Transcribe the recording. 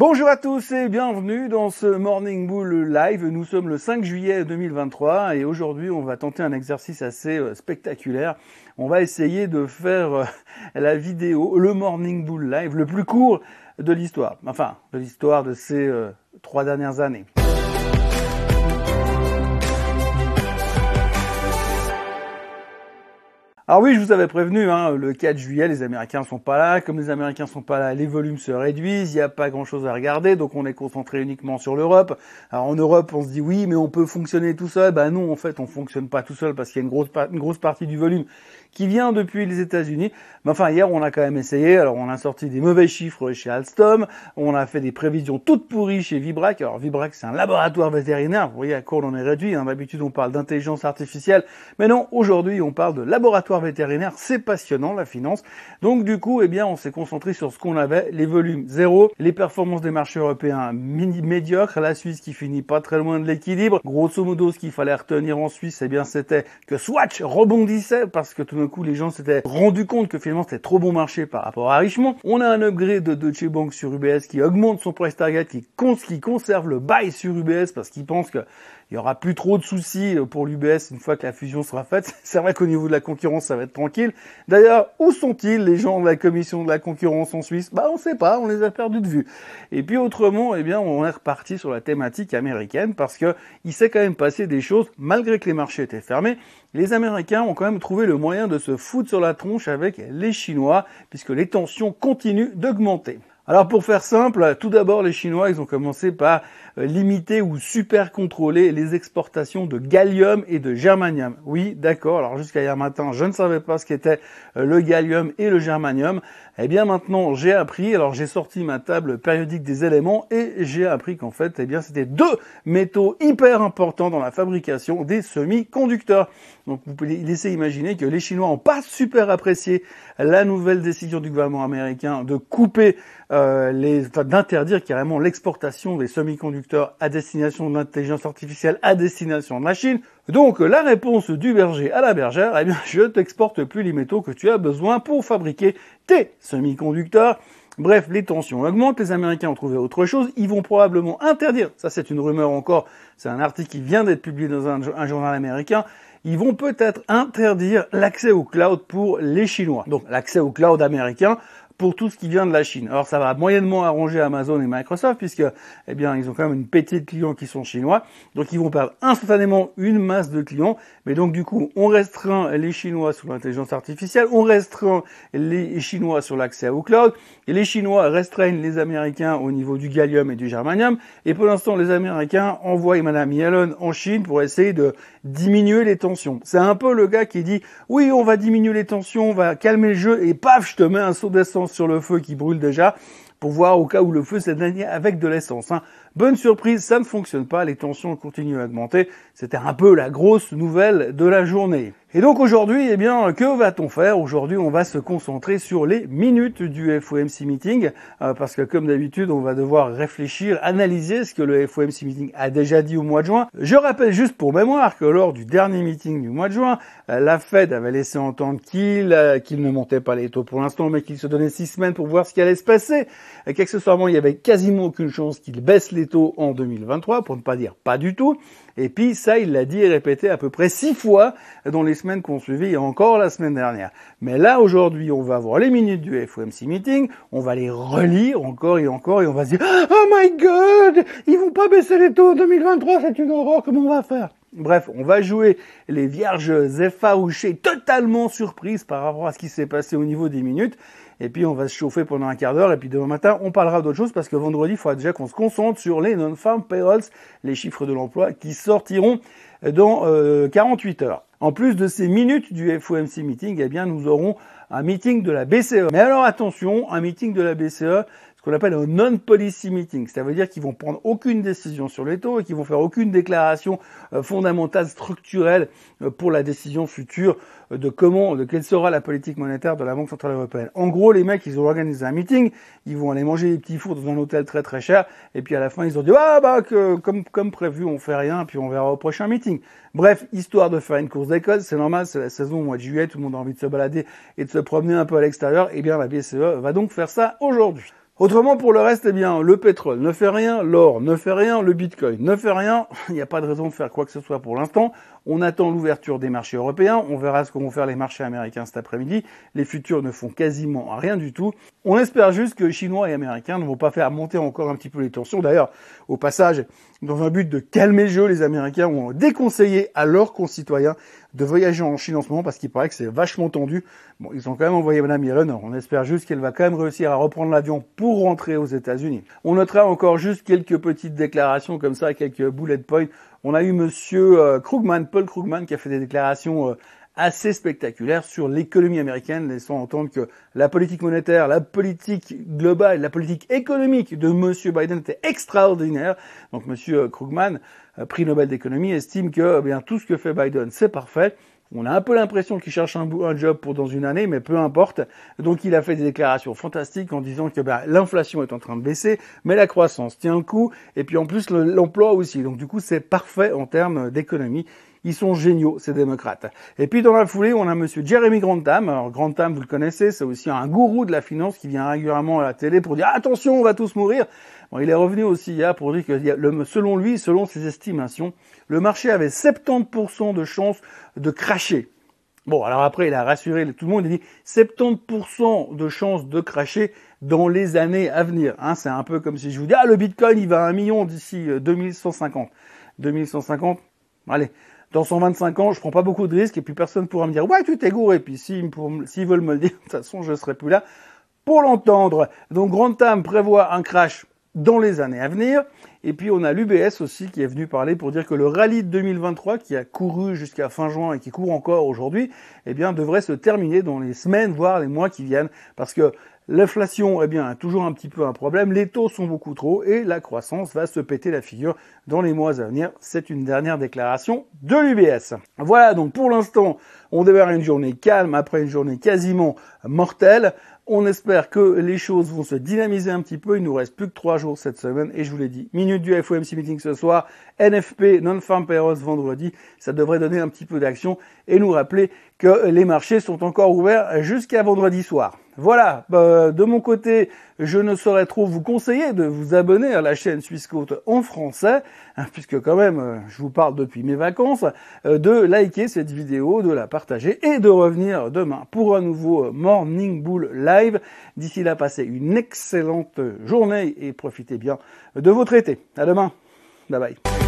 Bonjour à tous et bienvenue dans ce Morning Bull Live. Nous sommes le 5 juillet 2023 et aujourd'hui on va tenter un exercice assez euh, spectaculaire. On va essayer de faire euh, la vidéo, le Morning Bull Live, le plus court de l'histoire. Enfin, de l'histoire de ces euh, trois dernières années. Alors oui, je vous avais prévenu, hein, le 4 juillet, les Américains sont pas là. Comme les Américains sont pas là, les volumes se réduisent. Il n'y a pas grand-chose à regarder, donc on est concentré uniquement sur l'Europe. Alors en Europe, on se dit oui, mais on peut fonctionner tout seul. Ben non, en fait, on fonctionne pas tout seul parce qu'il y a une grosse, partie du volume qui vient depuis les États-Unis. Mais enfin, hier, on a quand même essayé. Alors, on a sorti des mauvais chiffres chez Alstom. On a fait des prévisions toutes pourries chez Vibrac. Alors, Vibrac, c'est un laboratoire vétérinaire. Vous voyez à quoi on est réduit. Hein. D'habitude, on parle d'intelligence artificielle. Mais non, aujourd'hui, on parle de laboratoire vétérinaire. C'est passionnant, la finance. Donc, du coup, eh bien, on s'est concentré sur ce qu'on avait. Les volumes zéro. Les performances des marchés européens médiocres. La Suisse qui finit pas très loin de l'équilibre. Grosso modo, ce qu'il fallait retenir en Suisse, eh bien, c'était que Swatch rebondissait parce que tout d'un coup, les gens s'étaient rendu compte que finalement c'était trop bon marché par rapport à Richemont. On a un upgrade de Deutsche Bank sur UBS qui augmente son price target, qui, qui conserve le buy sur UBS parce qu'il pense que il y aura plus trop de soucis pour l'UBS une fois que la fusion sera faite. C'est vrai qu'au niveau de la concurrence, ça va être tranquille. D'ailleurs, où sont-ils les gens de la commission de la concurrence en Suisse? Bah, on sait pas, on les a perdus de vue. Et puis autrement, eh bien, on est reparti sur la thématique américaine parce que il s'est quand même passé des choses malgré que les marchés étaient fermés. Les Américains ont quand même trouvé le moyen de se foutre sur la tronche avec les Chinois puisque les tensions continuent d'augmenter. Alors pour faire simple, tout d'abord les Chinois, ils ont commencé par euh, limiter ou super contrôler les exportations de gallium et de germanium. Oui, d'accord. Alors jusqu'à hier matin, je ne savais pas ce qu'était euh, le gallium et le germanium. Eh bien maintenant, j'ai appris. Alors j'ai sorti ma table périodique des éléments et j'ai appris qu'en fait, eh bien c'était deux métaux hyper importants dans la fabrication des semi-conducteurs. Donc vous pouvez laisser imaginer que les Chinois n'ont pas super apprécié la nouvelle décision du gouvernement américain de couper euh, les, enfin, d'interdire carrément l'exportation des semi-conducteurs à destination de l'intelligence artificielle à destination de la Chine. Donc la réponse du berger à la bergère, eh bien je t'exporte plus les métaux que tu as besoin pour fabriquer tes semi-conducteurs. Bref, les tensions augmentent, les Américains ont trouvé autre chose, ils vont probablement interdire, ça c'est une rumeur encore, c'est un article qui vient d'être publié dans un journal américain, ils vont peut-être interdire l'accès au cloud pour les Chinois. Donc l'accès au cloud américain, pour tout ce qui vient de la Chine. Alors ça va moyennement arranger Amazon et Microsoft puisque eh bien ils ont quand même une petite de clients qui sont chinois, donc ils vont perdre instantanément une masse de clients. Mais donc du coup on restreint les Chinois sur l'intelligence artificielle, on restreint les Chinois sur l'accès au cloud et les Chinois restreignent les Américains au niveau du gallium et du germanium. Et pour l'instant les Américains envoient Madame Yellen en Chine pour essayer de diminuer les tensions. C'est un peu le gars qui dit oui on va diminuer les tensions, on va calmer le jeu et paf je te mets un saut d'essence sur le feu qui brûle déjà pour voir au cas où le feu s'éteignait avec de l'essence. Hein. Bonne surprise, ça ne fonctionne pas, les tensions continuent à augmenter. C'était un peu la grosse nouvelle de la journée. Et donc aujourd'hui, eh bien, que va-t-on faire? Aujourd'hui, on va se concentrer sur les minutes du FOMC meeting, euh, parce que comme d'habitude, on va devoir réfléchir, analyser ce que le FOMC meeting a déjà dit au mois de juin. Je rappelle juste pour mémoire que lors du dernier meeting du mois de juin, euh, la Fed avait laissé entendre qu'il euh, qu'il ne montait pas les taux pour l'instant, mais qu'il se donnait six semaines pour voir ce qui allait se passer. Qu'accessoirement, il y avait quasiment aucune chance qu'il baisse les en 2023, pour ne pas dire pas du tout. Et puis ça, il l'a dit et répété à peu près six fois dans les semaines qu'on suivit et encore la semaine dernière. Mais là, aujourd'hui, on va voir les minutes du FOMC meeting, on va les relire encore et encore et on va se dire « Oh my God Ils vont pas baisser les taux en 2023, c'est une horreur, comment on va faire ?» Bref, on va jouer les vierges effarouchées, totalement surprises par rapport à ce qui s'est passé au niveau des minutes. Et puis on va se chauffer pendant un quart d'heure. Et puis demain matin, on parlera d'autre chose parce que vendredi, il faudra déjà qu'on se concentre sur les non-farm payrolls, les chiffres de l'emploi qui sortiront dans 48 euh, heures. En plus de ces minutes du FOMC meeting, eh bien, nous aurons un meeting de la BCE. Mais alors attention, un meeting de la BCE, ce qu'on appelle un non-policy meeting. Ça veut dire qu'ils vont prendre aucune décision sur les taux et qu'ils vont faire aucune déclaration euh, fondamentale, structurelle euh, pour la décision future euh, de comment, de quelle sera la politique monétaire de la Banque Centrale Européenne. En gros, les mecs, ils ont organisé un meeting, ils vont aller manger des petits fours dans un hôtel très très cher, et puis à la fin, ils ont dit, ah bah, que, comme, comme prévu, on fait rien, puis on verra au prochain meeting. Bref, histoire de faire une course d'école, c'est normal, c'est la saison au mois de juillet, tout le monde a envie de se balader et de se promener un peu à l'extérieur, et eh bien la BCE va donc faire ça aujourd'hui. Autrement, pour le reste, eh bien, le pétrole ne fait rien, l'or ne fait rien, le bitcoin ne fait rien. Il n'y a pas de raison de faire quoi que ce soit pour l'instant. On attend l'ouverture des marchés européens. On verra ce que vont faire les marchés américains cet après-midi. Les futurs ne font quasiment rien du tout. On espère juste que Chinois et Américains ne vont pas faire monter encore un petit peu les tensions. D'ailleurs, au passage, dans un but de calmer le jeu, les Américains ont déconseillé à leurs concitoyens de voyager en Chine en ce moment parce qu'il paraît que c'est vachement tendu. Bon, ils ont quand même envoyé Madame Irene. On espère juste qu'elle va quand même réussir à reprendre l'avion pour rentrer aux États-Unis. On notera encore juste quelques petites déclarations comme ça, quelques bullet points. On a eu Monsieur euh, Krugman, Paul Krugman, qui a fait des déclarations euh, assez spectaculaires sur l'économie américaine, laissant entendre que la politique monétaire, la politique globale, la politique économique de Monsieur Biden était extraordinaire. Donc Monsieur Krugman, euh, prix Nobel d'économie, estime que eh bien tout ce que fait Biden, c'est parfait. On a un peu l'impression qu'il cherche un, job pour dans une année, mais peu importe. Donc il a fait des déclarations fantastiques en disant que ben, l'inflation est en train de baisser, mais la croissance tient le coup, et puis en plus l'emploi aussi. Donc du coup c'est parfait en termes d'économie. Ils sont géniaux, ces démocrates. Et puis dans la foulée, on a monsieur Jeremy Grantham. Alors Grantham, vous le connaissez, c'est aussi un gourou de la finance qui vient régulièrement à la télé pour dire attention, on va tous mourir. Bon, il est revenu aussi hier pour dire que selon lui, selon ses estimations, le marché avait 70% de chances de cracher. Bon, alors après, il a rassuré tout le monde, il dit 70% de chances de cracher dans les années à venir. Hein, c'est un peu comme si je vous dis, ah, le Bitcoin, il va à un million d'ici 2150. 2150, allez, dans 125 ans, je prends pas beaucoup de risques et puis personne pourra me dire, ouais, tu t'es gouré. Et puis s'ils veulent me le dire, de toute façon, je serai plus là pour l'entendre. Donc, Grand Tam prévoit un crash dans les années à venir. Et puis on a l'UBS aussi qui est venu parler pour dire que le rallye de 2023 qui a couru jusqu'à fin juin et qui court encore aujourd'hui, eh bien devrait se terminer dans les semaines voire les mois qui viennent parce que L'inflation, eh bien, toujours un petit peu un problème. Les taux sont beaucoup trop et la croissance va se péter la figure dans les mois à venir. C'est une dernière déclaration de l'UBS. Voilà, donc pour l'instant, on démarre une journée calme après une journée quasiment mortelle. On espère que les choses vont se dynamiser un petit peu. Il nous reste plus que trois jours cette semaine. Et je vous l'ai dit, minute du FOMC meeting ce soir, NFP, non-farm payrolls vendredi. Ça devrait donner un petit peu d'action et nous rappeler que les marchés sont encore ouverts jusqu'à vendredi soir. Voilà, bah, de mon côté, je ne saurais trop vous conseiller de vous abonner à la chaîne Suisse en français, hein, puisque quand même, euh, je vous parle depuis mes vacances, euh, de liker cette vidéo, de la partager et de revenir demain pour un nouveau Morning Bull Live. D'ici là, passez une excellente journée et profitez bien de votre été. À demain. Bye bye.